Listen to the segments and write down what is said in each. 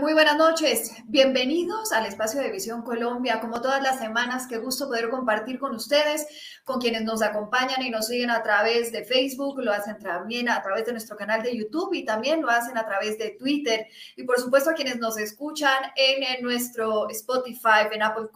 Muy buenas noches. Bienvenidos al espacio de Visión Colombia. Como todas las semanas, qué gusto poder compartir con ustedes, con quienes nos acompañan y nos siguen a través de Facebook, lo hacen también a través de nuestro canal de YouTube y también lo hacen a través de Twitter. Y por supuesto a quienes nos escuchan en, nuestro Spotify, en Apple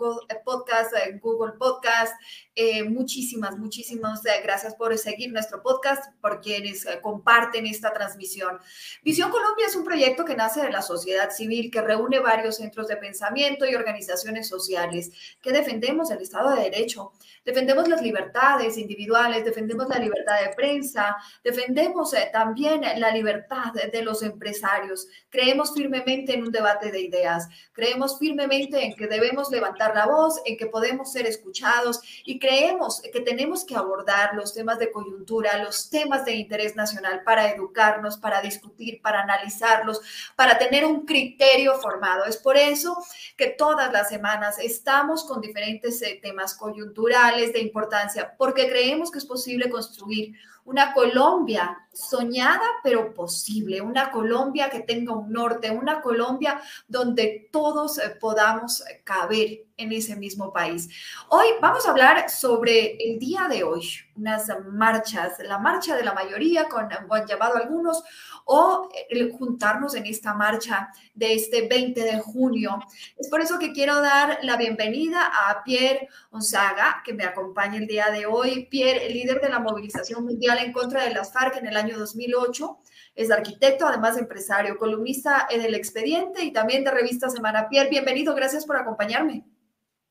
Podcast, en Google Podcast. Eh, muchísimas, muchísimas eh, gracias por seguir nuestro podcast, por quienes eh, comparten esta transmisión. Visión Colombia es un proyecto que nace de la sociedad civil, que reúne varios centros de pensamiento y organizaciones sociales, que defendemos el Estado de Derecho, defendemos las libertades individuales, defendemos la libertad de prensa, defendemos eh, también la libertad de los empresarios. Creemos firmemente en un debate de ideas, creemos firmemente en que debemos levantar la voz, en que podemos ser escuchados y creemos que tenemos que abordar los temas de coyuntura, los temas de interés nacional para educarnos, para discutir, para analizarlos, para tener un criterio formado. Es por eso que todas las semanas estamos con diferentes eh, temas coyunturales de importancia, porque creemos que es posible construir una Colombia soñada pero posible, una Colombia que tenga un norte, una Colombia donde todos eh, podamos eh, caber en ese mismo país. Hoy vamos a hablar sobre el día de hoy, unas marchas, la marcha de la mayoría, con, han llamado algunos, o el juntarnos en esta marcha de este 20 de junio. Es por eso que quiero dar la bienvenida a Pierre Onzaga, que me acompaña el día de hoy. Pierre, líder de la movilización mundial en contra de las FARC en el año 2008. Es arquitecto, además empresario, columnista en El Expediente y también de revista Semana. Pierre, bienvenido, gracias por acompañarme.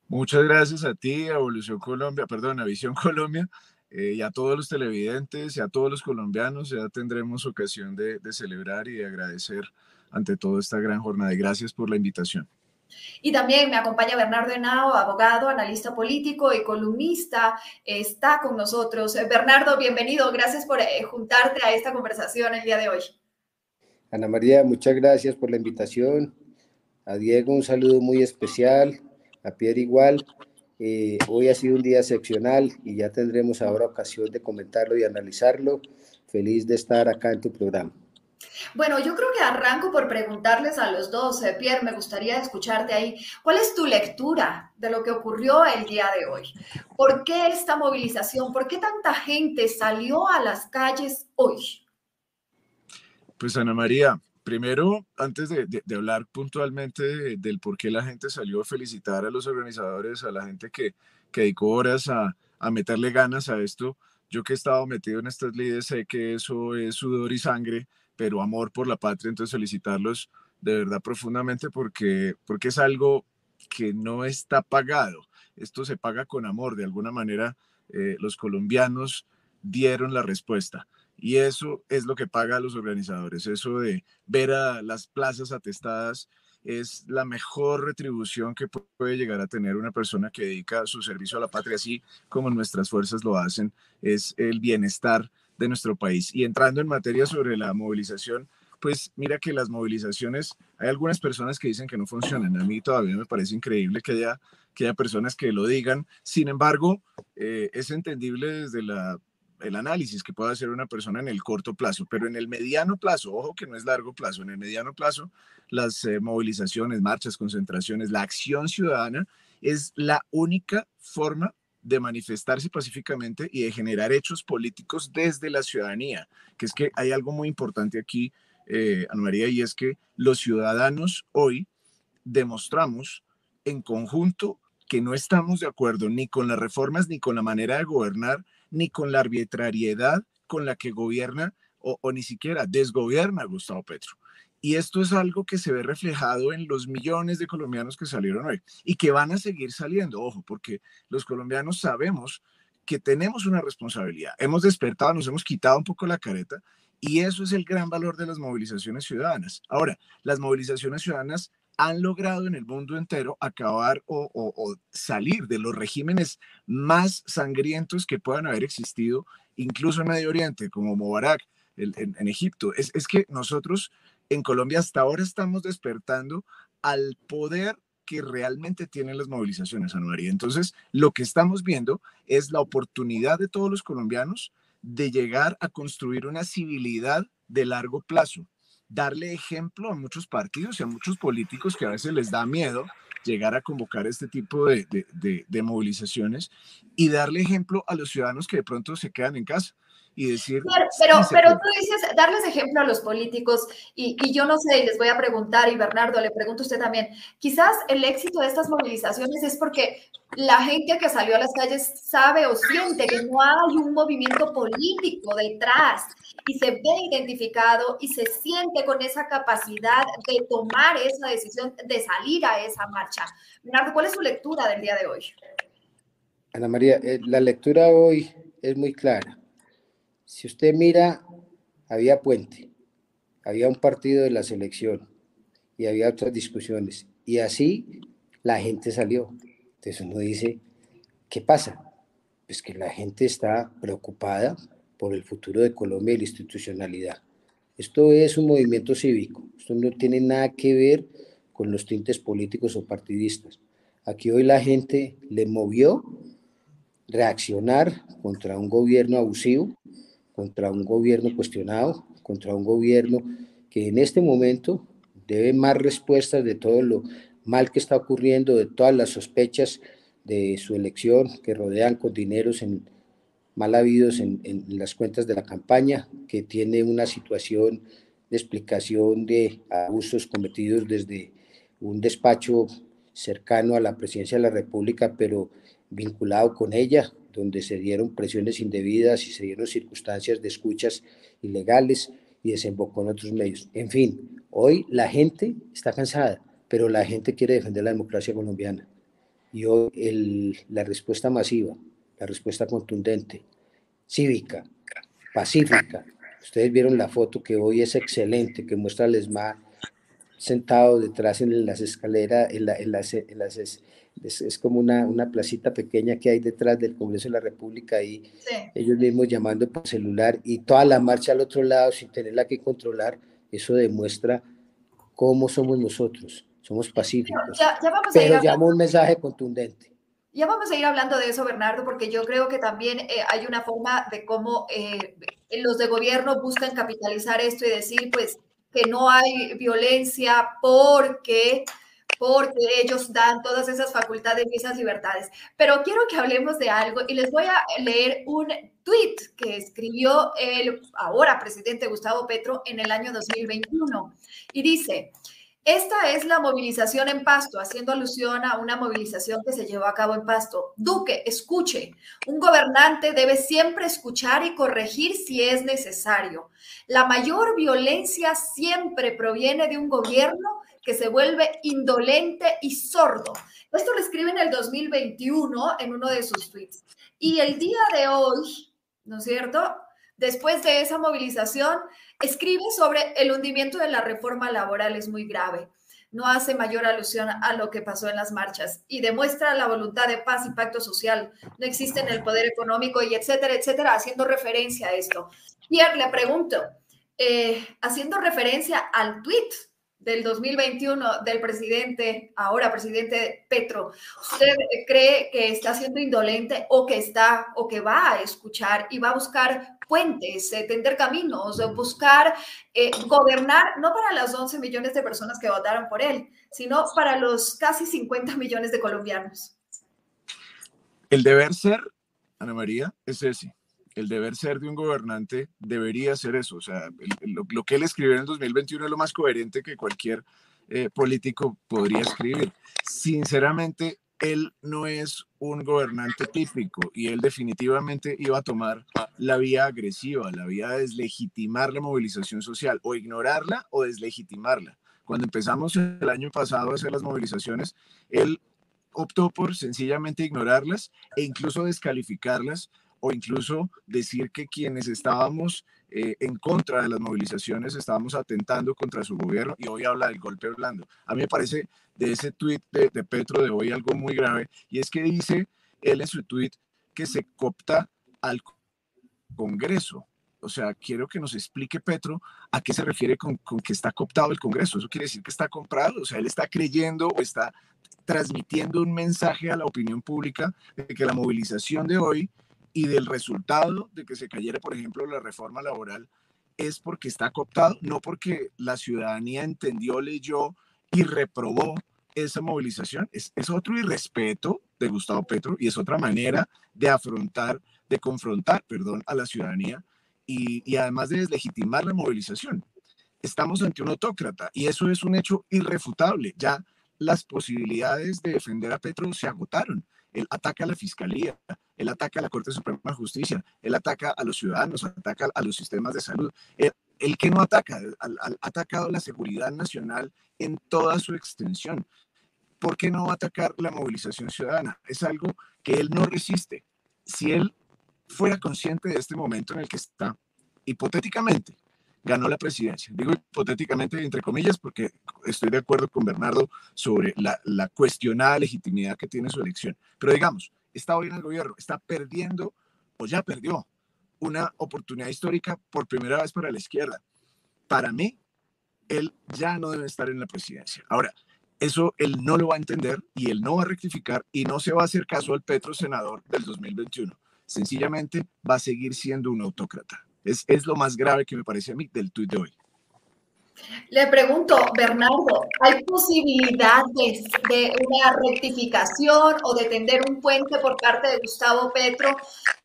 Muchas gracias a ti, a Evolución Colombia, perdón, a Visión Colombia, eh, y a todos los televidentes y a todos los colombianos. Ya tendremos ocasión de, celebrar y de agradecer ante todo esta gran jornada. Y gracias por la invitación. Y también me acompaña Bernardo Henao, abogado, analista político y columnista. Está con nosotros. Eh, Bernardo, bienvenido. Gracias por eh, juntarte a esta conversación el día de hoy. Ana María, muchas gracias por la invitación. A Diego un saludo muy especial. A Pierre igual. Eh, hoy ha sido un día excepcional y ya tendremos ahora ocasión de comentarlo y analizarlo. Feliz de estar acá en tu programa. Bueno, yo creo que arranco por preguntarles a los dos. Eh, Pierre, me gustaría escucharte ahí. ¿Cuál es tu lectura de lo que ocurrió el día de hoy? ¿Por qué esta movilización? ¿Por qué tanta gente salió a las calles hoy? Pues Ana María, primero, antes de, hablar puntualmente del por qué la gente salió a felicitar a los organizadores, a la gente que, dedicó horas a, a meterle ganas a esto, yo que he estado metido en estas líderes sé que eso es sudor y sangre pero amor por la patria, entonces felicitarlos de verdad profundamente porque, porque es algo que no está pagado. Esto se paga con amor. De alguna manera, eh, los colombianos dieron la respuesta. Y eso es lo que paga a los organizadores. Eso de ver a las plazas atestadas es la mejor retribución que puede llegar a tener una persona que dedica su servicio a la patria, así como nuestras fuerzas lo hacen. Es el bienestar de nuestro país. Y entrando en materia sobre la movilización, pues mira que las movilizaciones, hay algunas personas que dicen que no funcionan. A mí todavía me parece increíble que haya, que haya personas que lo digan. Sin embargo, eh, es entendible desde la, el análisis que pueda hacer una persona en el corto plazo, pero en el mediano plazo, ojo que no es largo plazo, en el mediano plazo, las eh, movilizaciones, marchas, concentraciones, la acción ciudadana es la única forma de manifestarse pacíficamente y de generar hechos políticos desde la ciudadanía, que es que hay algo muy importante aquí, eh, Ana María, y es que los ciudadanos hoy demostramos en conjunto que no estamos de acuerdo ni con las reformas, ni con la manera de gobernar, ni con la arbitrariedad con la que gobierna o, o ni siquiera desgobierna Gustavo Petro. Y esto es algo que se ve reflejado en los millones de colombianos que salieron hoy y que van a seguir saliendo, ojo, porque los colombianos sabemos que tenemos una responsabilidad. Hemos despertado, nos hemos quitado un poco la careta y eso es el gran valor de las movilizaciones ciudadanas. Ahora, las movilizaciones ciudadanas han logrado en el mundo entero acabar o, salir de los regímenes más sangrientos que puedan haber existido, incluso en Medio Oriente, como Mubarak, en, Egipto. Es, es que nosotros en Colombia hasta ahora estamos despertando al poder que realmente tienen las movilizaciones, Ana. Entonces, lo que estamos viendo es la oportunidad de todos los colombianos de llegar a construir una civilidad de largo plazo, darle ejemplo a muchos partidos y a muchos políticos que a veces les da miedo llegar a convocar este tipo de, de, movilizaciones y darle ejemplo a los ciudadanos que de pronto se quedan en casa y decir... Pero, pero, tú dices, darles ejemplo a los políticos y, y, yo no sé, y les voy a preguntar, y Bernardo, le pregunto a usted también, quizás el éxito de estas movilizaciones es porque la gente que salió a las calles sabe o siente que no hay un movimiento político detrás y se ve identificado y se siente con esa capacidad de tomar esa decisión, de salir a esa marcha. Bernardo, ¿cuál es su lectura del día de hoy? Ana María, eh, la lectura hoy es muy clara si usted mira, había puente, había un partido de la selección y había otras discusiones. Y así la gente salió. Entonces uno dice, ¿qué pasa? Pues que la gente está preocupada por el futuro de Colombia y la institucionalidad. Esto es un movimiento cívico, esto no tiene nada que ver con los tintes políticos o partidistas. Aquí hoy la gente le movió reaccionar contra un gobierno abusivo, contra un gobierno cuestionado, contra un gobierno que en este momento debe más respuestas de todo lo mal que está ocurriendo, de todas las sospechas de su elección que rodean con dineros en, mal habidos en, en las cuentas de la campaña, que tiene una situación de explicación de abusos cometidos desde un despacho cercano a la presidencia de la República, pero vinculado con ella, donde se dieron presiones indebidas y se dieron circunstancias de escuchas ilegales y desembocó en otros medios. En fin, hoy la gente está cansada, pero la gente quiere defender la democracia colombiana. Y hoy la respuesta masiva, la respuesta contundente, cívica, pacífica. Ustedes vieron la foto que hoy es excelente, que muestra al ESMA sentado detrás en las escaleras, en, la, las, en las es, como una, una, placita pequeña que hay detrás del Congreso de la República y ellos mismos llamando por celular y toda la marcha al otro lado sin tenerla que controlar, eso demuestra cómo somos nosotros, somos pacíficos, pero llama un mensaje contundente. Ya vamos a ir hablando de eso, Bernardo, porque yo creo que también eh, hay una forma de cómo eh, los de gobierno buscan capitalizar esto y decir, pues, que no hay violencia porque porque ellos dan todas esas facultades y esas libertades. Pero quiero que hablemos de algo y les voy a leer un tweet que escribió el ahora presidente Gustavo Petro en el año 2021 y dice, esta es la movilización en Pasto, haciendo alusión a una movilización que se llevó a cabo en Pasto. Duque, escuche, un gobernante debe siempre escuchar y corregir si es necesario. La mayor violencia siempre proviene de un gobierno que se vuelve indolente y sordo. Esto lo escribe en el 2021 en uno de sus tweets. Y el día de hoy, ¿no es cierto? Después de esa movilización, escribe sobre el hundimiento de la reforma laboral es muy grave. No hace mayor alusión a lo que pasó en las marchas y demuestra la voluntad de paz y pacto social. No existe en el poder económico y etcétera, etcétera, haciendo referencia a esto. Pierre, le pregunto, eh, haciendo referencia al tweet del 2021 del presidente, ahora presidente Petro, ¿usted cree que está siendo indolente o que está o que va a escuchar y va a buscar puentes, eh, tender caminos, buscar eh, gobernar no para las 11 millones de personas que votaron por él, sino para los casi 50 millones de colombianos? El deber ser, Ana María, es ese el deber ser de un gobernante debería ser eso. O sea, lo, que él escribió en el 2021 es lo más coherente que cualquier eh, político podría escribir. Sinceramente, él no es un gobernante típico y él definitivamente iba a tomar la vía agresiva, la vía de deslegitimar la movilización social o ignorarla o deslegitimarla. Cuando empezamos el año pasado a hacer las movilizaciones, él optó por sencillamente ignorarlas e incluso descalificarlas o incluso decir que quienes estábamos eh, en contra de las movilizaciones estábamos atentando contra su gobierno y hoy habla del golpe blando. A mí me parece de ese tuit de, Petro de hoy algo muy grave y es que dice él en su tuit que se copta al Congreso. O sea, quiero que nos explique Petro a qué se refiere con, con, que está cooptado el Congreso. Eso quiere decir que está comprado. O sea, él está creyendo o está transmitiendo un mensaje a la opinión pública de que la movilización de hoy y del resultado de que se cayera, por ejemplo, la reforma laboral es porque está cooptado, no porque la ciudadanía entendió, leyó y reprobó esa movilización. Es, es otro irrespeto de Gustavo Petro y es otra manera de afrontar, de confrontar, perdón, a la ciudadanía y, y además de deslegitimar la movilización. Estamos ante un autócrata y eso es un hecho irrefutable. Ya las posibilidades de defender a Petro se agotaron. Él ataca a la fiscalía, él ataca a la Corte Suprema de Justicia, él ataca a los ciudadanos, ataca a los sistemas de salud. El, que no ataca, ha atacado la seguridad nacional en toda su extensión. ¿Por qué no atacar la movilización ciudadana? Es algo que él no resiste. Si él fuera consciente de este momento en el que está, hipotéticamente, ganó la presidencia. Digo hipotéticamente, entre comillas, porque estoy de acuerdo con Bernardo sobre la cuestionada legitimidad que tiene su elección. Pero digamos, está hoy en el gobierno, está perdiendo o ya perdió una oportunidad histórica por primera vez para la izquierda. Para mí, él ya no debe estar en la presidencia. Ahora, eso él no lo va a entender y él no va a rectificar y no se va a hacer caso al Petro senador del 2021. Sencillamente va a seguir siendo un autócrata. Es, lo más grave que me parece a mí del tuit de hoy. Le pregunto, Bernardo, ¿hay posibilidades de una rectificación o de tender un puente por parte de Gustavo Petro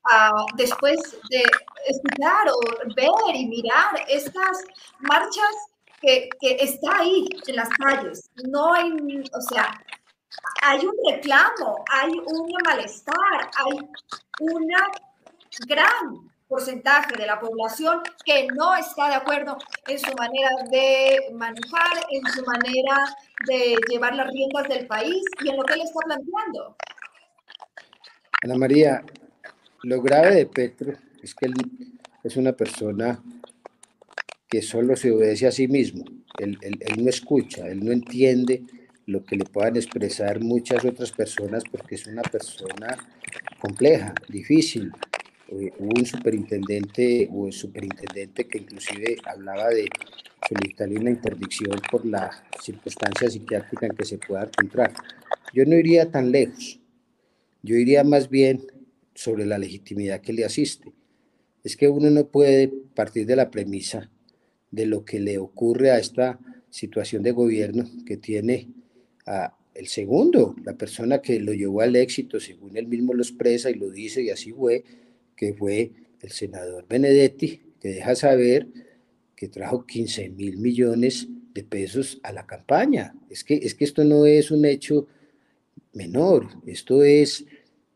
ah, después de escuchar o ver y mirar estas marchas que, que está ahí en las calles? No hay, o sea, hay un reclamo, hay un malestar, hay una gran porcentaje de la población que no está de acuerdo en su manera de manejar, en su manera de llevar las riendas del país y en lo que él está planteando. Ana María, lo grave de Petro es que él es una persona que solo se obedece a sí mismo. Él, él, no escucha, él no entiende lo que le puedan expresar muchas otras personas porque es una persona compleja, difícil, eh, hubo un superintendente o el superintendente que inclusive hablaba de solicitarle una interdicción por la circunstancia psiquiátrica en que se pueda encontrar. Yo no iría tan lejos, yo iría más bien sobre la legitimidad que le asiste. Es que uno no puede partir de la premisa de lo que le ocurre a esta situación de gobierno que tiene a el segundo, la persona que lo llevó al éxito, según él mismo lo expresa y lo dice y así fue, que fue el senador Benedetti, que deja saber que trajo 15 mil millones de pesos a la campaña. Es que, es que esto no es un hecho menor, esto es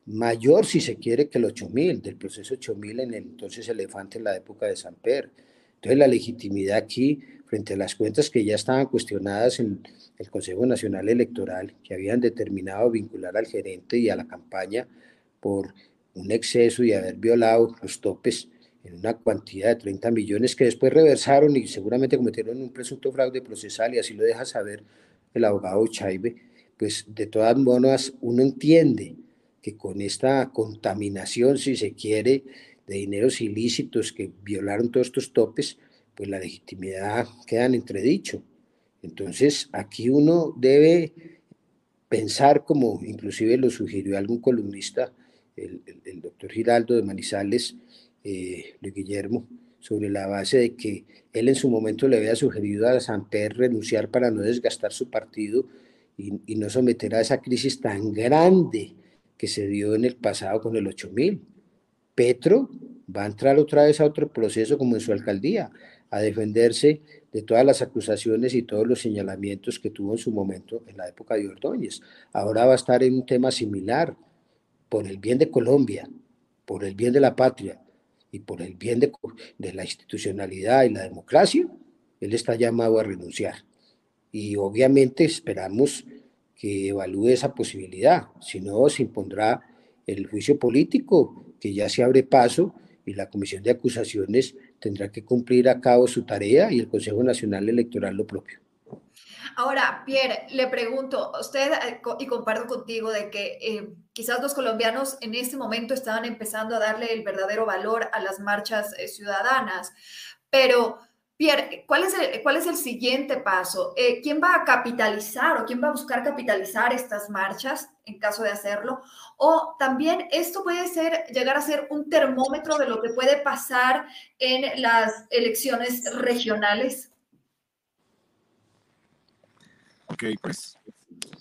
mayor si se quiere que el 8 mil, del proceso 8 mil en el entonces elefante en la época de Samper. Entonces la legitimidad aquí, frente a las cuentas que ya estaban cuestionadas en el Consejo Nacional Electoral, que habían determinado vincular al gerente y a la campaña por un exceso y haber violado los topes en una cantidad de 30 millones que después reversaron y seguramente cometieron un presunto fraude procesal y así lo deja saber el abogado Chaibe, pues de todas maneras uno entiende que con esta contaminación, si se quiere, de dineros ilícitos que violaron todos estos topes, pues la legitimidad queda en entredicho. Entonces, aquí uno debe pensar, como inclusive lo sugirió algún columnista, el, doctor Giraldo de Manizales, eh, Luis Guillermo, sobre la base de que él en su momento le había sugerido a Samper renunciar para no desgastar su partido y, no someter a esa crisis tan grande que se dio en el pasado con el 8000. Petro va a entrar otra vez a otro proceso como en su alcaldía, a defenderse de todas las acusaciones y todos los señalamientos que tuvo en su momento en la época de Ordóñez. Ahora va a estar en un tema similar, por el bien de Colombia, por el bien de la patria y por el bien de, la institucionalidad y la democracia, él está llamado a renunciar. Y obviamente esperamos que evalúe esa posibilidad, si no se impondrá el juicio político que ya se abre paso y la Comisión de Acusaciones tendrá que cumplir a cabo su tarea y el Consejo Nacional Electoral lo propio. Ahora, Pierre, le pregunto, usted, eh, y comparto contigo, de que eh, quizás los colombianos en este momento estaban empezando a darle el verdadero valor a las marchas eh, ciudadanas, pero Pierre, ¿cuál es el, cuál es el siguiente paso? ¿Quién va a capitalizar o quién va a buscar capitalizar estas marchas en caso de hacerlo? O también esto puede ser, llegar a ser un termómetro de lo que puede pasar en las elecciones regionales. Ok, pues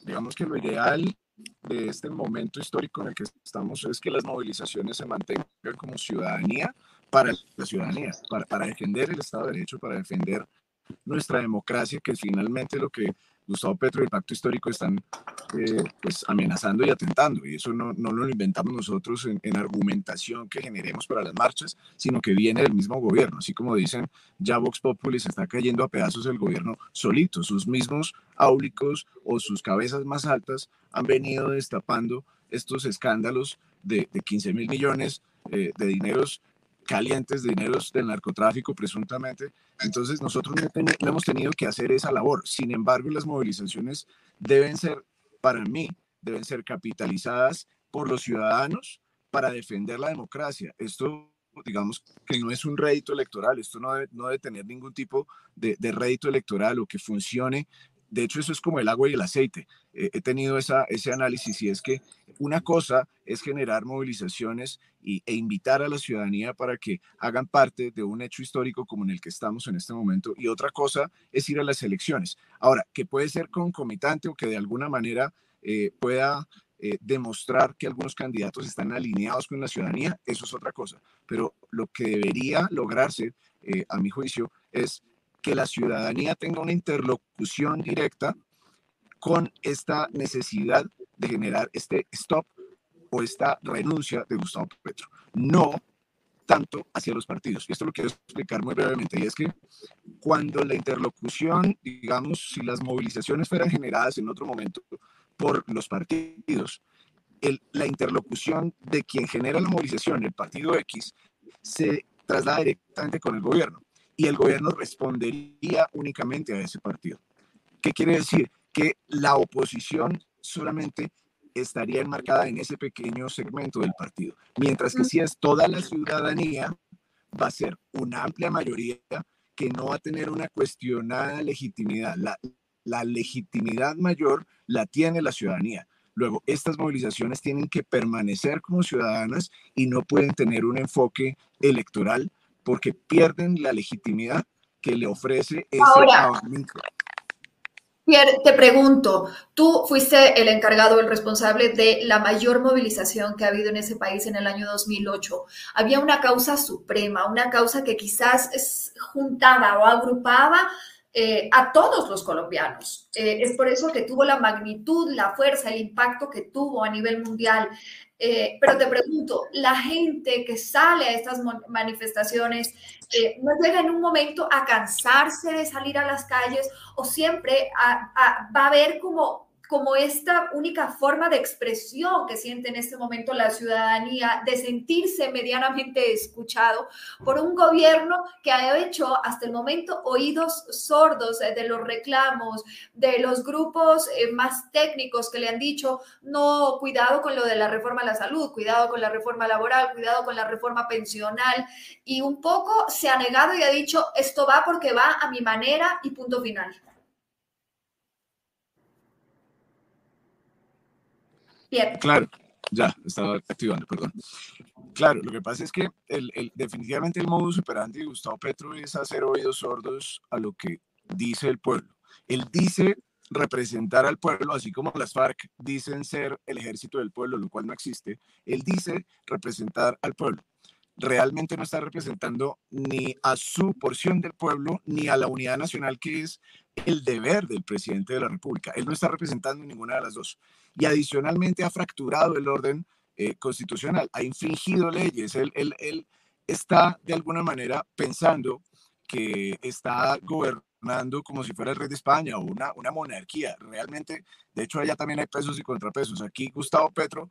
digamos que lo ideal de este momento histórico en el que estamos es que las movilizaciones se mantengan como ciudadanía para la ciudadanía, para, para defender el Estado de Derecho, para defender nuestra democracia, que finalmente lo que Gustavo Petro y el Pacto Histórico están eh, pues amenazando y atentando. Y eso no, no lo inventamos nosotros en, en, argumentación que generemos para las marchas, sino que viene del mismo gobierno. Así como dicen, ya Vox Populi se está cayendo a pedazos el gobierno solito. Sus mismos áulicos o sus cabezas más altas han venido destapando estos escándalos de, de 15 mil millones eh, de dineros calientes, de dineros del narcotráfico presuntamente. Entonces nosotros no, hemos tenido que hacer esa labor. Sin embargo, las movilizaciones deben ser, para mí, deben ser capitalizadas por los ciudadanos para defender la democracia. Esto digamos que no es un rédito electoral, esto no debe, no debe tener ningún tipo de, de rédito electoral o que funcione de hecho, eso es como el agua y el aceite. Eh, he tenido ese análisis y es que una cosa es generar movilizaciones y, e invitar a la ciudadanía para que hagan parte de un hecho histórico como en el que estamos en este momento y otra cosa es ir a las elecciones. Ahora, que puede ser concomitante o que de alguna manera eh, pueda eh, demostrar que algunos candidatos están alineados con la ciudadanía, eso es otra cosa. Pero lo que debería lograrse, a mi juicio, es que la ciudadanía tenga una interlocución directa con esta necesidad de generar este stop o esta renuncia de Gustavo Petro. No tanto hacia los partidos. Y esto lo quiero explicar muy brevemente. Y es que cuando la interlocución, digamos, si las movilizaciones fueran generadas en otro momento por los partidos, la interlocución de quien genera la movilización, el partido X, se traslada directamente con el gobierno y el gobierno respondería únicamente a ese partido. ¿Qué quiere decir? Que la oposición solamente estaría enmarcada en ese pequeño segmento del partido, mientras que si es toda la ciudadanía, va a ser una amplia mayoría que no va a tener una cuestionada legitimidad. La, la legitimidad mayor la tiene la ciudadanía. Luego, estas movilizaciones tienen que permanecer como ciudadanas y no pueden tener un enfoque electoral porque pierden la legitimidad que le ofrece ese Ahora, Pierre, te pregunto, tú fuiste el encargado, el responsable de la mayor movilización que ha habido en ese país en el año 2008. Había una causa suprema, una causa que quizás juntaba o agrupaba eh, a todos los colombianos. Eh, es por eso que tuvo la magnitud, la fuerza, el impacto que tuvo a nivel mundial. Eh, pero te pregunto, la gente que sale a estas manifestaciones, eh, ¿no llega en un momento a cansarse de salir a las calles o siempre va a haber como como esta única forma de expresión que siente en este momento la ciudadanía, de sentirse medianamente escuchado por un gobierno que ha hecho hasta el momento oídos sordos eh, de los reclamos, de los grupos eh, más técnicos que le han dicho, no, cuidado con lo de la reforma a la salud, cuidado con la reforma laboral, cuidado con la reforma pensional, y un poco se ha negado y ha dicho, esto va porque va a mi manera y punto final. Claro, ya, estaba activando, perdón. Claro, lo que pasa es que el, el, definitivamente el modus operandi de Gustavo Petro es hacer oídos sordos a lo que dice el pueblo. Él dice representar al pueblo, así como las FARC dicen ser el ejército del pueblo, lo cual no existe. Él dice representar al pueblo. Realmente no está representando ni a su porción del pueblo, ni a la unidad nacional, que es el deber del presidente de la República. Él no está representando ninguna de las dos. Y adicionalmente ha fracturado el orden eh, constitucional, ha infringido leyes. Él, él, él está de alguna manera pensando que está gobernando como si fuera el rey de España o una, una monarquía. Realmente, de hecho, allá también hay pesos y contrapesos. Aquí Gustavo Petro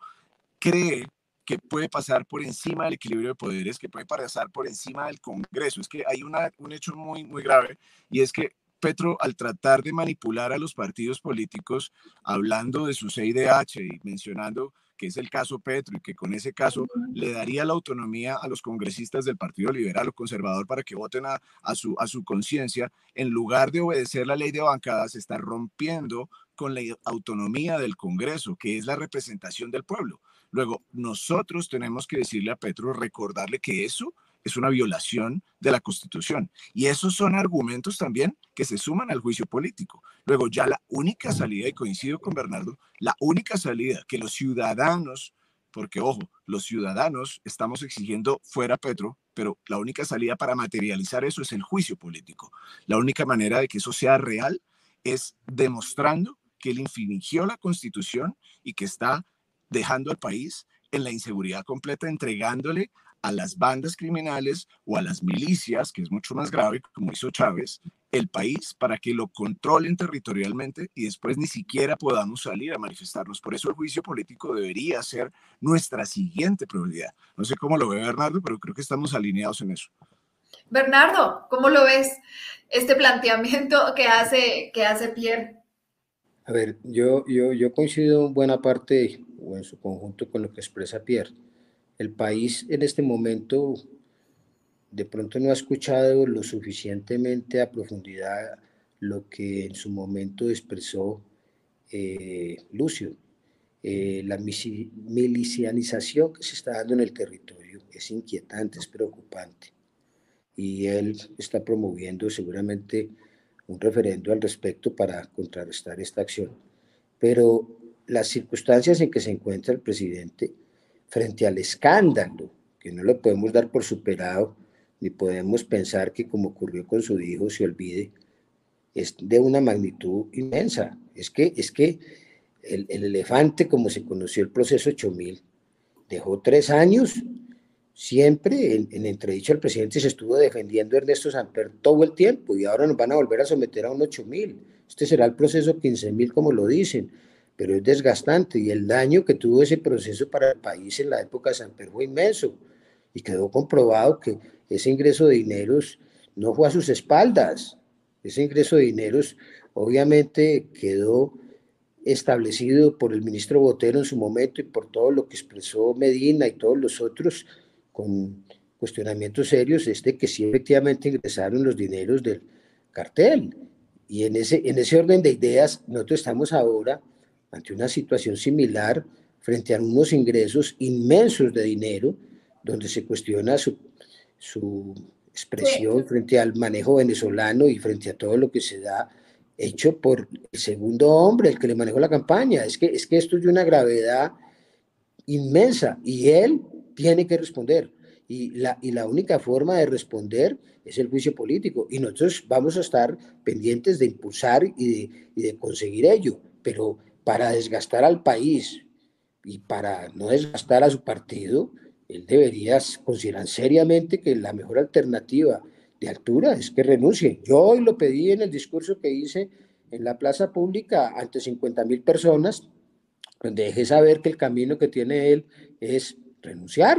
cree que puede pasar por encima del equilibrio de poderes, que puede pasar por encima del Congreso. Es que hay una, un hecho muy, muy grave y es que Petro, al tratar de manipular a los partidos políticos, hablando de su CIDH y mencionando que es el caso Petro, y que con ese caso le daría la autonomía a los congresistas del Partido Liberal o Conservador para que voten a, a su, a su conciencia, en lugar de obedecer la ley de bancadas, está rompiendo con la autonomía del Congreso, que es la representación del pueblo. Luego, nosotros tenemos que decirle a Petro, recordarle que eso es una violación de la Constitución. Y esos son argumentos también que se suman al juicio político. Luego, ya la única salida, y coincido con Bernardo, la única salida que los ciudadanos, porque ojo, los ciudadanos estamos exigiendo fuera Petro, pero la única salida para materializar eso es el juicio político. La única manera de que eso sea real es demostrando que él infringió la Constitución y que está dejando al país en la inseguridad completa, entregándole a las bandas criminales o a las milicias, que es mucho más grave, como hizo Chávez, el país para que lo controlen territorialmente y después ni siquiera podamos salir a manifestarnos. Por eso el juicio político debería ser nuestra siguiente prioridad. No sé cómo lo ve Bernardo, pero creo que estamos alineados en eso. Bernardo, ¿cómo lo ves este planteamiento que hace, que hace Pierre? A ver, yo, yo, yo coincido en buena parte o en su conjunto con lo que expresa Pierre el país en este momento de pronto no ha escuchado lo suficientemente a profundidad lo que en su momento expresó eh, Lucio. Eh, la milicianización que se está dando en el territorio es inquietante, es preocupante. Y él está promoviendo seguramente un referendo al respecto para contrarrestar esta acción. Pero las circunstancias en que se encuentra el presidente frente al escándalo, que no lo podemos dar por superado, ni podemos pensar que como ocurrió con su hijo se olvide, es de una magnitud inmensa. Es que, es que el, elefante, como se conoció el proceso 8000, dejó tres años, siempre en, en entredicho el presidente se estuvo defendiendo Ernesto Samper todo el tiempo y ahora nos van a volver a someter a un 8000. Este será el proceso 15000 como lo dicen pero es desgastante. Y el daño que tuvo ese proceso para el país en la época de San Pedro fue inmenso. Y quedó comprobado que ese ingreso de dineros no fue a sus espaldas, ese ingreso de dineros obviamente quedó establecido por el ministro Botero en su momento y por todo lo que expresó Medina y todos los otros con cuestionamientos serios, es de que sí efectivamente ingresaron los dineros del cartel. Y en ese, en ese orden de ideas, nosotros estamos ahora ante una situación similar frente a unos ingresos inmensos de dinero, donde se cuestiona su, su expresión frente al manejo venezolano y frente a todo lo que se da hecho por el segundo hombre, el que le manejó la campaña. Es que, es que esto es de una gravedad inmensa y él tiene que responder. Y la, y la única forma de responder es el juicio político. Y nosotros vamos a estar pendientes de impulsar y de, y de conseguir ello. Pero para desgastar al país y para no desgastar a su partido, él debería considerar seriamente que la mejor alternativa de altura es que renuncie. Yo hoy lo pedí en el discurso que hice en la plaza pública ante 50 mil personas, donde dejé saber que el camino que tiene él es renunciar.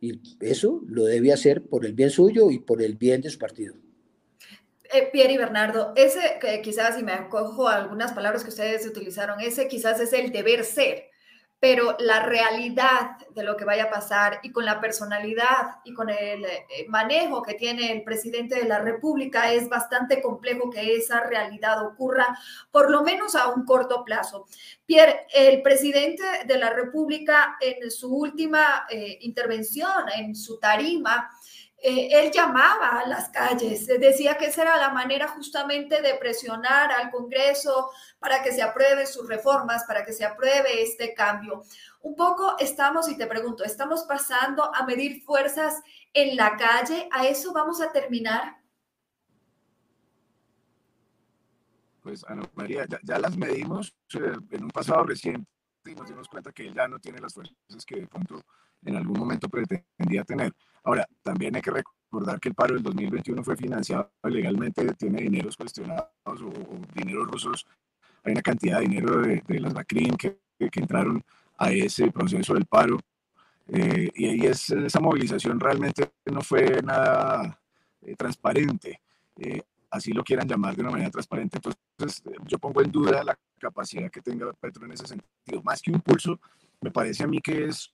Y eso lo debe hacer por el bien suyo y por el bien de su partido. Eh, Pierre y Bernardo, ese quizás, si me acojo a algunas palabras que ustedes utilizaron, ese quizás es el deber ser, pero la realidad de lo que vaya a pasar y con la personalidad y con el eh, manejo que tiene el presidente de la República es bastante complejo que esa realidad ocurra, por lo menos a un corto plazo. Pierre, el presidente de la República en su última eh, intervención, en su tarima, eh, él llamaba a las calles, decía que esa era la manera justamente de presionar al Congreso para que se aprueben sus reformas, para que se apruebe este cambio. Un poco estamos, y te pregunto, ¿estamos pasando a medir fuerzas en la calle? ¿A eso vamos a terminar? Pues Ana María, ya, las medimos eh, en un pasado reciente y nos dimos cuenta que ya no tiene las fuerzas que de pronto en algún momento pretendía tener. Ahora, también hay que recordar que el paro del 2021 fue financiado ilegalmente, tiene dineros cuestionados o, dineros rusos. Hay una cantidad de dinero de, las BACRIM que, que, entraron a ese proceso del paro. Eh, y ahí es, esa movilización realmente no fue nada eh, transparente, eh, así lo quieran llamar de una manera transparente. Entonces, yo pongo en duda la capacidad que tenga Petro en ese sentido. Más que un pulso, me parece a mí que es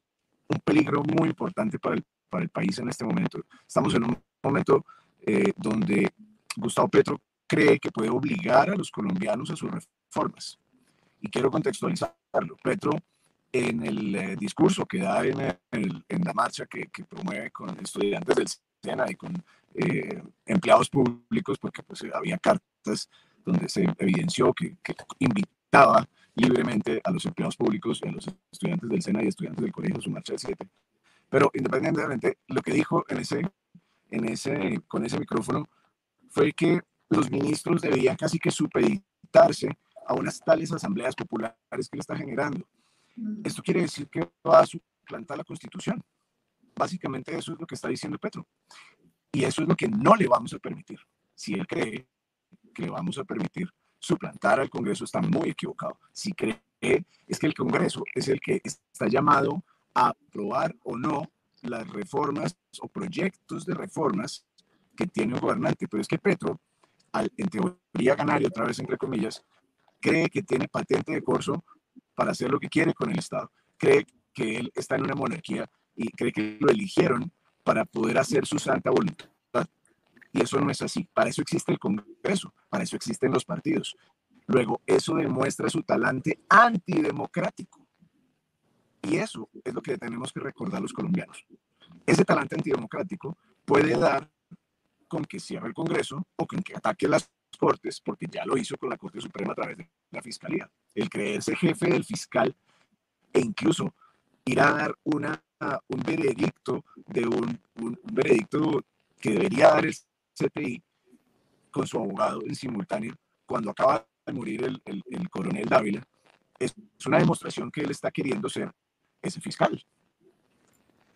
un peligro muy importante para el, para el país en este momento. Estamos en un momento eh, donde Gustavo Petro cree que puede obligar a los colombianos a sus reformas. Y quiero contextualizarlo. Petro, en el eh, discurso que da en, en la marcha que, que, promueve con estudiantes del SENA y con eh, empleados públicos, porque pues, había cartas donde se evidenció que, que, invitaba libremente a los empleados públicos a los estudiantes del SENA y estudiantes del colegio a su marcha del 7. Pero independientemente, lo que dijo en ese, en ese, con ese micrófono fue que los ministros debían casi que supeditarse a unas tales asambleas populares que le está generando. Mm. Esto quiere decir que va a suplantar la constitución. Básicamente eso es lo que está diciendo Petro. Y eso es lo que no le vamos a permitir. Si él cree que le vamos a permitir suplantar al Congreso, está muy equivocado. Si cree es que el Congreso es el que está llamado aprobar o no las reformas o proyectos de reformas que tiene un gobernante. Pero es que Petro, al en teoría ganar y otra vez entre comillas, cree que tiene patente de corso para hacer lo que quiere con el Estado. Cree que él está en una monarquía y cree que lo eligieron para poder hacer su santa voluntad. Y eso no es así. Para eso existe el Congreso, para eso existen los partidos. Luego, eso demuestra su talante antidemocrático. Y eso es lo que tenemos que recordar los colombianos. Ese talante antidemocrático puede dar con que cierre el Congreso o con que ataque las Cortes, porque ya lo hizo con la Corte Suprema a través de la Fiscalía. El creerse jefe del fiscal e incluso ir a dar una, un veredicto de un, un, veredicto que debería dar el CTI con su abogado en simultáneo cuando acaba de morir el, el, el coronel Dávila, es una demostración que él está queriendo ser ese fiscal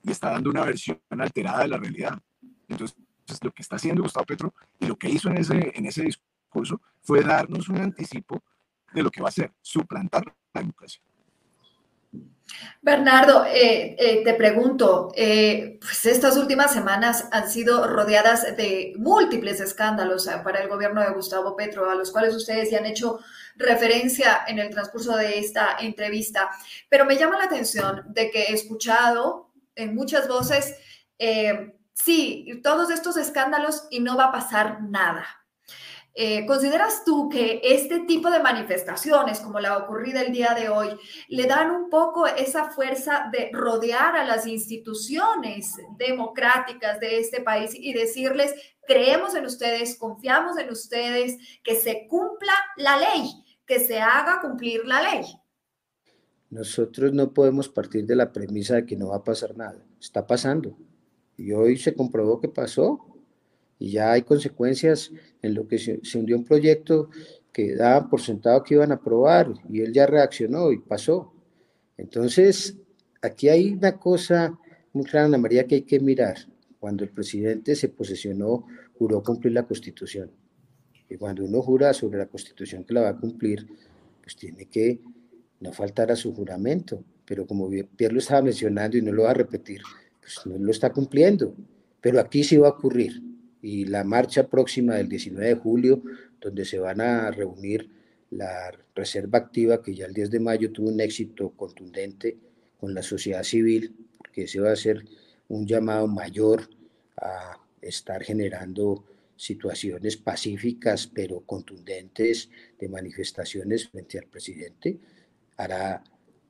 y está dando una versión alterada de la realidad. Entonces, lo que está haciendo Gustavo Petro y lo que hizo en ese, en ese discurso fue darnos un anticipo de lo que va a ser suplantar la democracia. Bernardo, eh, eh, te pregunto, eh, pues estas últimas semanas han sido rodeadas de múltiples escándalos para el gobierno de Gustavo Petro, a los cuales ustedes ya han hecho referencia en el transcurso de esta entrevista, pero me llama la atención de que he escuchado en muchas voces, sí, todos estos escándalos y no va a pasar nada. Eh, ¿Consideras tú que este tipo de manifestaciones, como la ocurrida el día de hoy, le dan un poco esa fuerza de rodear a las instituciones democráticas de este país y decirles, creemos en ustedes, confiamos en ustedes, que se cumpla la ley, que se haga cumplir la ley? Nosotros no podemos partir de la premisa de que no va a pasar nada. Está pasando. Y hoy se comprobó que pasó y ya hay consecuencias en lo que se, hundió un proyecto que daban por sentado que iban a aprobar y él ya reaccionó y pasó. Entonces, aquí hay una cosa muy clara, Ana María, que hay que mirar. Cuando el presidente se posesionó, juró cumplir la Constitución. Y cuando uno jura sobre la Constitución que la va a cumplir, pues tiene que no faltar a su juramento. Pero como Pierre lo estaba mencionando y no lo va a repetir, pues no lo está cumpliendo. Pero aquí sí va a ocurrir y la marcha próxima del 19 de julio, donde se van a reunir la Reserva Activa, que ya el 10 de mayo tuvo un éxito contundente con la sociedad civil, porque ese va a ser un llamado mayor a estar generando situaciones pacíficas pero contundentes de manifestaciones frente al presidente, hará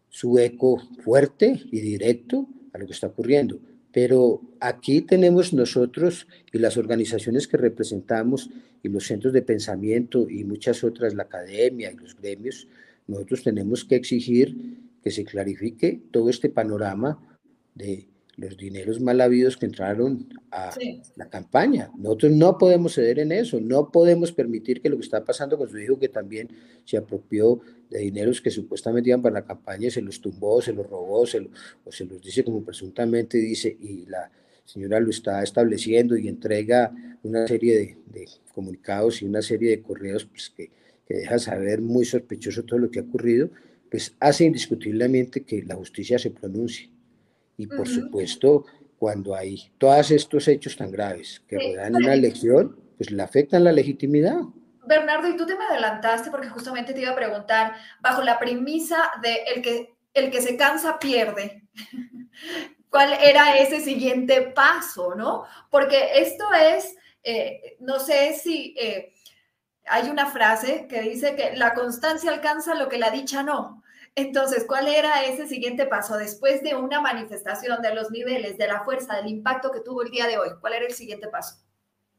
su eco fuerte y directo a lo que está ocurriendo. Pero aquí tenemos nosotros y las organizaciones que representamos y los centros de pensamiento y muchas otras, la academia y los gremios, nosotros tenemos que exigir que se clarifique todo este panorama de los dineros mal habidos que entraron a la campaña. Nosotros no podemos ceder en eso, no podemos permitir que lo que está pasando con su hijo, que también se apropió de dineros que supuestamente iban para la campaña, se los tumbó, se los robó, se o se los dice como presuntamente dice, y la señora lo está estableciendo y entrega una serie de, comunicados y una serie de correos pues, que, que deja saber muy sospechoso todo lo que ha ocurrido, pues hace indiscutiblemente que la justicia se pronuncie y por supuesto, cuando hay todos estos hechos tan graves que rodean una elección, pues le afectan la legitimidad. Bernardo, y tú te me adelantaste porque justamente te iba a preguntar, bajo la premisa de el que el que se cansa pierde. ¿Cuál era ese siguiente paso, no? Porque esto es, eh, no sé si eh, hay una frase que dice que la constancia alcanza lo que la dicha no. Entonces, ¿cuál era ese siguiente paso después de una manifestación de los niveles, de la fuerza, del impacto que tuvo el día de hoy? ¿Cuál era el siguiente paso?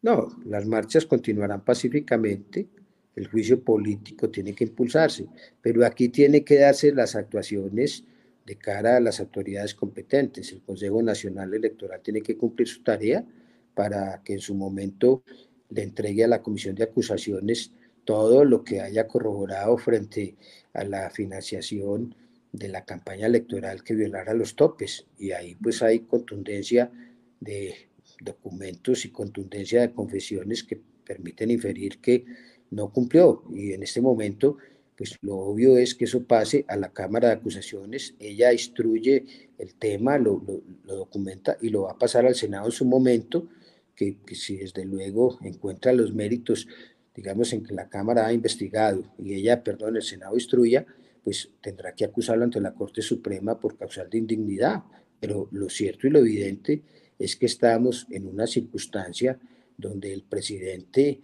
No, las marchas continuarán pacíficamente, el juicio político tiene que impulsarse, pero aquí tiene que darse las actuaciones de cara a las autoridades competentes. El Consejo Nacional Electoral tiene que cumplir su tarea para que en su momento le entregue a la Comisión de Acusaciones todo lo que haya corroborado frente a la financiación de la campaña electoral que violara los topes. Y ahí pues hay contundencia de documentos y contundencia de confesiones que permiten inferir que no cumplió. Y en este momento, pues lo obvio es que eso pase a la Cámara de Acusaciones. Ella instruye el tema, lo, documenta y lo va a pasar al Senado en su momento, que, que si desde luego encuentra los méritos, digamos, en que la Cámara ha investigado y ella, perdón, el Senado instruya, pues tendrá que acusarlo ante la Corte Suprema por causal de indignidad. Pero lo cierto y lo evidente es que estamos en una circunstancia donde el presidente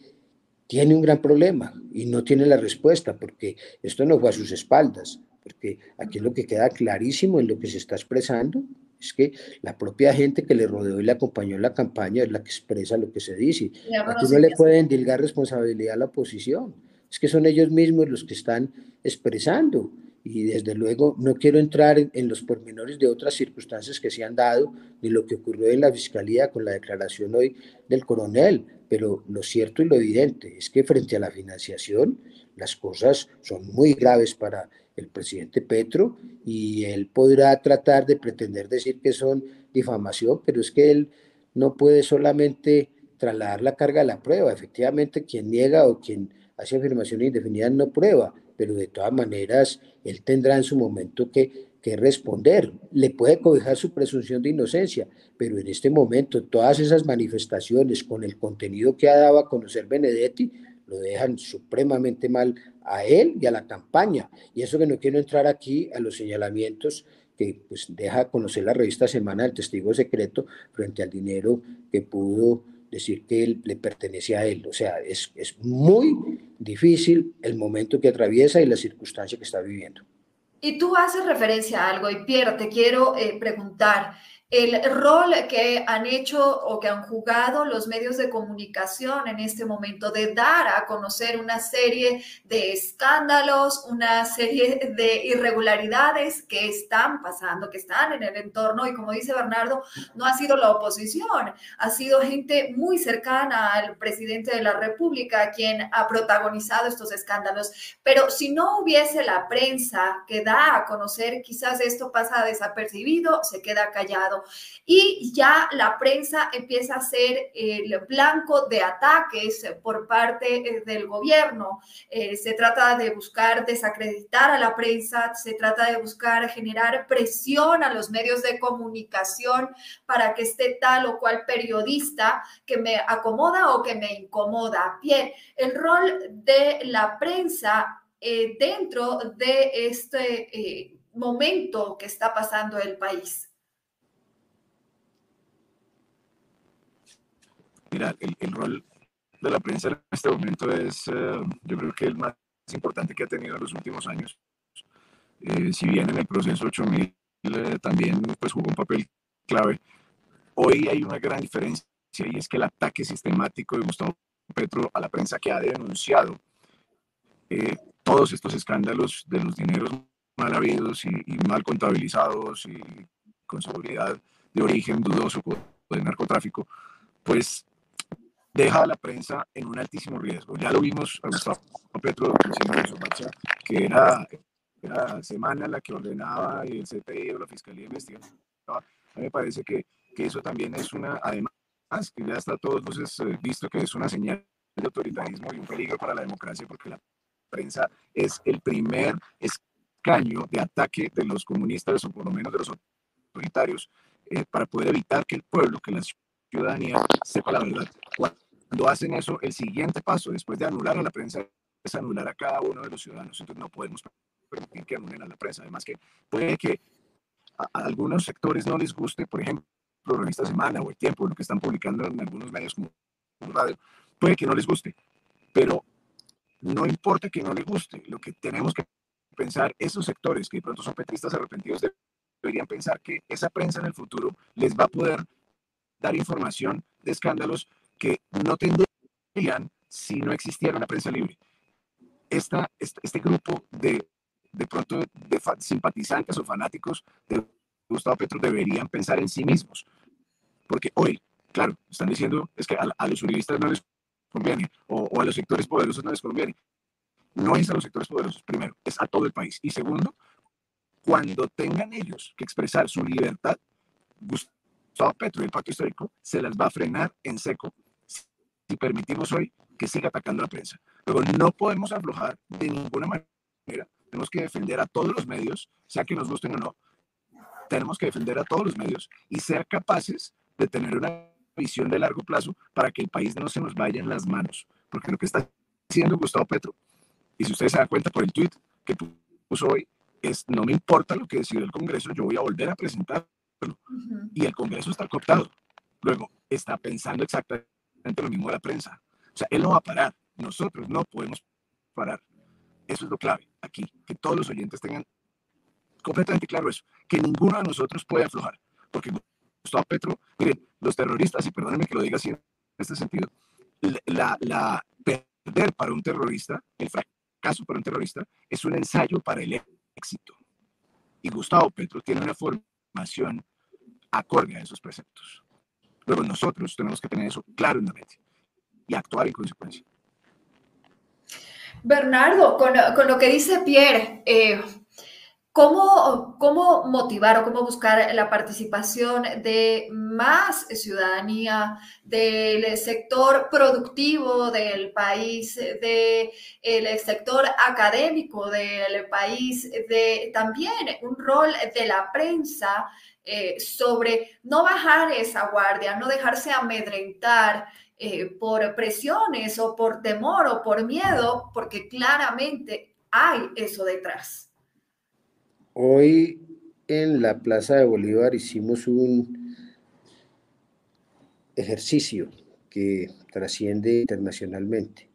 tiene un gran problema y no tiene la respuesta, porque esto no fue a sus espaldas, porque aquí lo que queda clarísimo en lo que se está expresando es que la propia gente que le rodeó y le acompañó en la campaña es la que expresa lo que se dice. Aquí no le pueden dilgar responsabilidad a la oposición, es que son ellos mismos los que están expresando y desde luego no quiero entrar en, los pormenores de otras circunstancias que se han dado, ni lo que ocurrió en la Fiscalía con la declaración hoy del coronel, pero lo cierto y lo evidente es que frente a la financiación las cosas son muy graves para el presidente Petro y él podrá tratar de pretender decir que son difamación, pero es que él no puede solamente trasladar la carga a la prueba. Efectivamente, quien niega o quien hace afirmaciones indefinidas no prueba, pero de todas maneras él tendrá en su momento que, que responder. Le puede cobijar su presunción de inocencia, pero en este momento todas esas manifestaciones con el contenido que ha dado a conocer Benedetti lo dejan supremamente mal a él y a la campaña. Y eso que no quiero entrar aquí a los señalamientos que pues, deja conocer la revista Semana del Testigo Secreto frente al dinero que pudo decir que él le pertenece a él. O sea, es, es muy difícil el momento que atraviesa y la circunstancia que está viviendo. Y tú haces referencia a algo, y Pierre, te quiero eh, preguntar, el rol que han hecho o que han jugado los medios de comunicación en este momento de dar a conocer una serie de escándalos, una serie de irregularidades que están pasando, que están en el entorno y como dice Bernardo, no ha sido la oposición, ha sido gente muy cercana al presidente de la República quien ha protagonizado estos escándalos. Pero si no hubiese la prensa que da a conocer, quizás esto pasa desapercibido, se queda callado y ya la prensa empieza a ser el blanco de ataques por parte eh, del gobierno. Eh, se trata de buscar desacreditar a la prensa, se trata de buscar generar presión a los medios de comunicación para que esté tal o cual periodista que me acomoda o que me incomoda. Bien, el rol de la prensa eh, dentro de este momento que está pasando el país. Mira, el, rol de la prensa en este momento es, eh, yo creo que el más importante que ha tenido en los últimos años. Eh, si bien en el proceso 8000 eh, también pues, jugó un papel clave, hoy hay una gran diferencia y es que el ataque sistemático de Gustavo Petro a la prensa que ha denunciado todos estos escándalos de los dineros mal habidos y, y, mal contabilizados y con seguridad de origen dudoso de narcotráfico, pues deja a la prensa en un altísimo riesgo. Ya lo vimos a Gustavo Petro diciendo su marcha que era, era semana la que ordenaba y el CPI o la Fiscalía investigaba. A me parece que, que eso también es una, además, que ya está todos luces eh, visto que es una señal de autoritarismo y un peligro para la democracia porque la prensa es el primer escaño de ataque de los comunistas o por lo menos de los autoritarios eh, para poder evitar que el pueblo, que la ciudadanía sepa la verdad. Cuando hacen eso, el siguiente paso, después de anular a la prensa, es anular a cada uno de los ciudadanos. Entonces no podemos permitir que anulen a la prensa. Además que puede que a, algunos sectores no les guste, por ejemplo, Revista Semana o El Tiempo, lo que están publicando en algunos medios como radio, puede que no les guste, pero no importa que no les guste, lo que tenemos que pensar, esos sectores que de pronto son petristas arrepentidos deberían pensar que esa prensa en el futuro les va a poder dar información de escándalos que no tendrían si no existiera una prensa libre. Esta, este, grupo de, de pronto, de simpatizantes o fanáticos de Gustavo Petro deberían pensar en sí mismos. Porque hoy, claro, están diciendo es que a, los uribistas no les conviene o, o, a los sectores poderosos no les conviene. No es a los sectores poderosos, primero, es a todo el país. Y segundo, cuando tengan ellos que expresar su libertad, Gustavo Petro y el pacto histórico se las va a frenar en seco si permitimos hoy que siga atacando a la prensa. Pero no podemos aflojar de ninguna manera. Tenemos que defender a todos los medios, sea que nos gusten o no. Tenemos que defender a todos los medios y ser capaces de tener una visión de largo plazo para que el país no se nos vaya en las manos. Porque lo que está haciendo Gustavo Petro, y si ustedes se dan cuenta por el tweet que puso hoy, es no me importa lo que decida el Congreso, yo voy a volver a presentarlo. Y el Congreso está cooptado. Luego, está pensando exactamente lo mismo de la prensa. O sea, él no va a parar. Nosotros no podemos parar. Eso es lo clave aquí, que todos los oyentes tengan completamente claro eso, que ninguno de nosotros puede aflojar, porque Gustavo Petro, miren, los terroristas, y perdónenme que lo diga así en este sentido, la, la perder para un terrorista, el fracaso para un terrorista, es un ensayo para el éxito. Y Gustavo Petro tiene una formación acorde a esos preceptos. Luego nosotros tenemos que tener eso claro en la mente y actuar en consecuencia. Bernardo, con, con lo que dice Pierre, eh, ¿cómo, ¿cómo motivar o cómo buscar la participación de más ciudadanía del sector productivo del país, del sector académico del país, de también un rol de la prensa? Eh, sobre no bajar esa guardia, no dejarse amedrentar eh, por presiones o por temor o por miedo, porque claramente hay eso detrás. Hoy en la Plaza de Bolívar hicimos un ejercicio que trasciende internacionalmente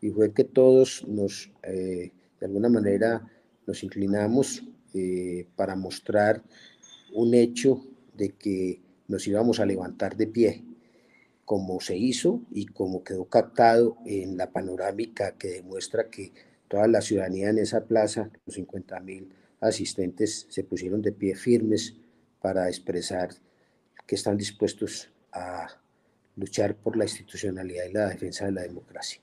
y fue que todos nos, eh, de alguna manera, nos inclinamos para mostrar un hecho de que nos íbamos a levantar de pie, como se hizo y como quedó captado en la panorámica que demuestra que toda la ciudadanía en esa plaza, los 50 mil asistentes, se pusieron de pie firmes para expresar que están dispuestos a luchar por la institucionalidad y la defensa de la democracia.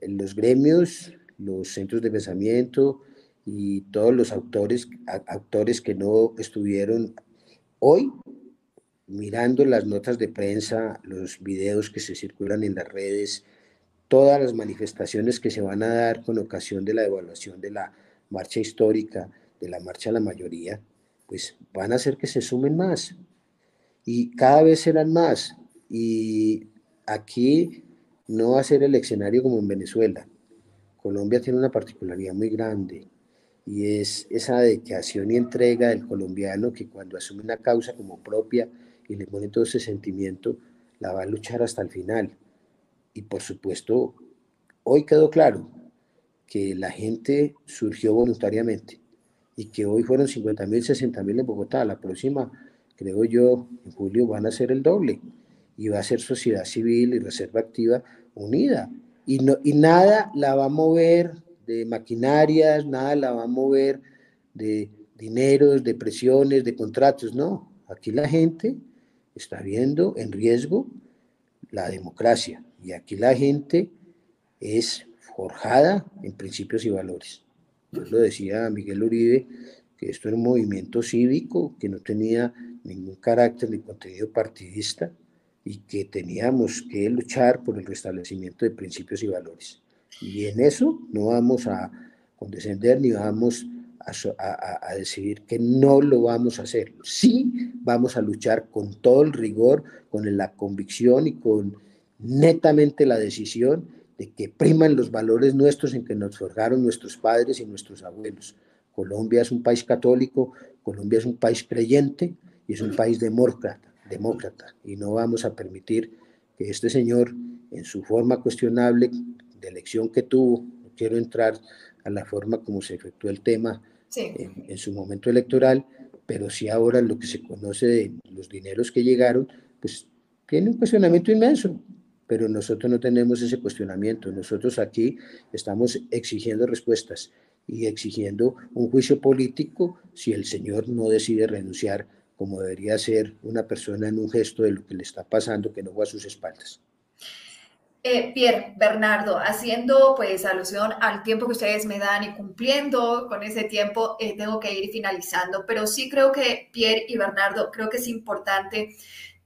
Los gremios, los centros de pensamiento, y todos los autores, autores que no estuvieron hoy mirando las notas de prensa, los videos que se circulan en las redes, todas las manifestaciones que se van a dar con ocasión de la evaluación de la marcha histórica, de la marcha a la mayoría, pues van a hacer que se sumen más. Y cada vez serán más. Y aquí no va a ser el escenario como en Venezuela. Colombia tiene una particularidad muy grande y es esa dedicación y entrega del colombiano que cuando asume una causa como propia y le pone todo ese sentimiento, la va a luchar hasta el final. Y por supuesto, hoy quedó claro que la gente surgió voluntariamente y que hoy fueron 50 mil, 60 mil en Bogotá. La próxima, creo yo, en julio van a ser el doble y va a ser sociedad civil y reserva activa unida. Y, no, y nada la va a mover de maquinarias, nada la va a mover de dineros, de presiones, de contratos, no. Aquí la gente está viendo en riesgo la democracia y aquí la gente es forjada en principios y valores. Yo lo decía Miguel Uribe, que esto era un movimiento cívico que no tenía ningún carácter ni contenido partidista y que teníamos que luchar por el restablecimiento de principios y valores. Y en eso no vamos a condescender ni vamos a, decidir que no lo vamos a hacer. Sí vamos a luchar con todo el rigor, con la convicción y con netamente la decisión de que priman los valores nuestros en que nos forjaron nuestros padres y nuestros abuelos. Colombia es un país católico, Colombia es un país creyente y es un país demócrata, demócrata. Y no vamos a permitir que este señor, en su forma cuestionable de elección que tuvo, no quiero entrar a la forma como se efectuó el tema en, en, su momento electoral, pero sí ahora lo que se conoce de los dineros que llegaron, pues tiene un cuestionamiento inmenso, pero nosotros no tenemos ese cuestionamiento. Nosotros aquí estamos exigiendo respuestas y exigiendo un juicio político si el señor no decide renunciar como debería ser una persona en un gesto de lo que le está pasando, que no va a sus espaldas. Eh, Pierre, Bernardo, haciendo pues alusión al tiempo que ustedes me dan y cumpliendo con ese tiempo, eh, tengo que ir finalizando, pero sí creo que Pierre y Bernardo, creo que es importante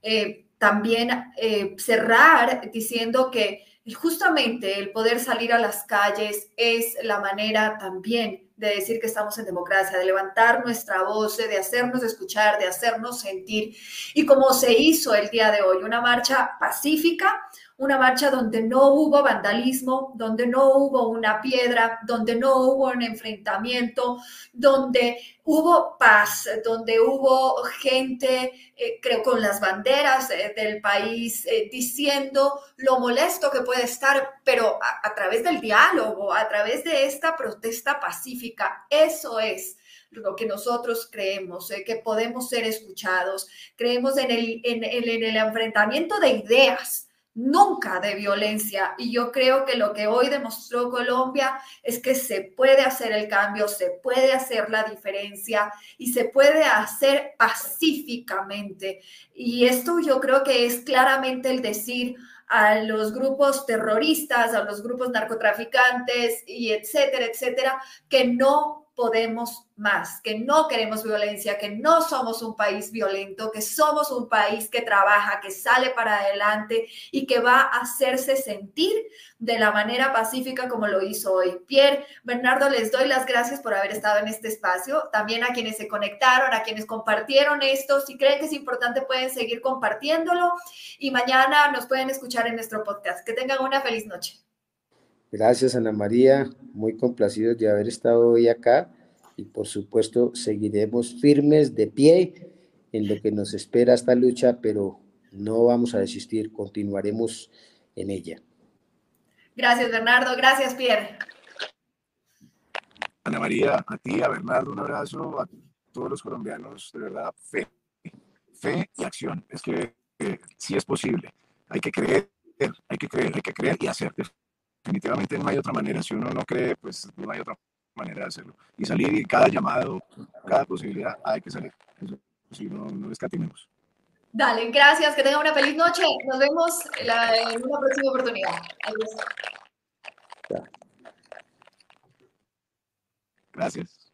eh, también eh, cerrar diciendo que justamente el poder salir a las calles es la manera también de decir que estamos en democracia, de levantar nuestra voz, de hacernos escuchar, de hacernos sentir. Y como se hizo el día de hoy, una marcha pacífica, una marcha donde no hubo vandalismo, donde no hubo una piedra, donde no hubo un enfrentamiento, donde hubo paz, donde hubo gente, eh, creo, con las banderas eh, del país eh, diciendo lo molesto que puede estar, pero a, través del diálogo, a través de esta protesta pacífica, eso es lo que nosotros creemos, que podemos ser escuchados, creemos en el, en el enfrentamiento de ideas, nunca de violencia. Y yo creo que lo que hoy demostró Colombia es que se puede hacer el cambio, se puede hacer la diferencia y se puede hacer pacíficamente. Y esto yo creo que es claramente el decir a los grupos terroristas, a los grupos narcotraficantes y etcétera, etcétera, que no podemos más, que no queremos violencia, que no somos un país violento, que somos un país que trabaja, que sale para adelante y que va a hacerse sentir de la manera pacífica como lo hizo hoy. Pierre, Bernardo, les doy las gracias por haber estado en este espacio, también a quienes se conectaron, a quienes compartieron esto, si creen que es importante pueden seguir compartiéndolo y mañana nos pueden escuchar en nuestro podcast. Que tengan una feliz noche. Gracias, Ana María. Muy complacidos de haber estado hoy acá y por supuesto seguiremos firmes de pie en lo que nos espera esta lucha, pero no vamos a desistir, continuaremos en ella. Gracias, Bernardo. Gracias, Pierre. Ana María, a ti, a Bernardo, un abrazo, a todos los colombianos, de verdad, fe, fe y acción. Es que eh, sí es posible. Hay que creer, hay que creer, hay que creer y hacer definitivamente no hay otra manera. Si uno no cree, pues no hay otra manera de hacerlo. Y salir y cada llamado, cada posibilidad, hay que salir. Eso, si no, no escatimemos. Dale, gracias, que tengan una feliz noche. Nos vemos en una próxima oportunidad. Adiós. Gracias.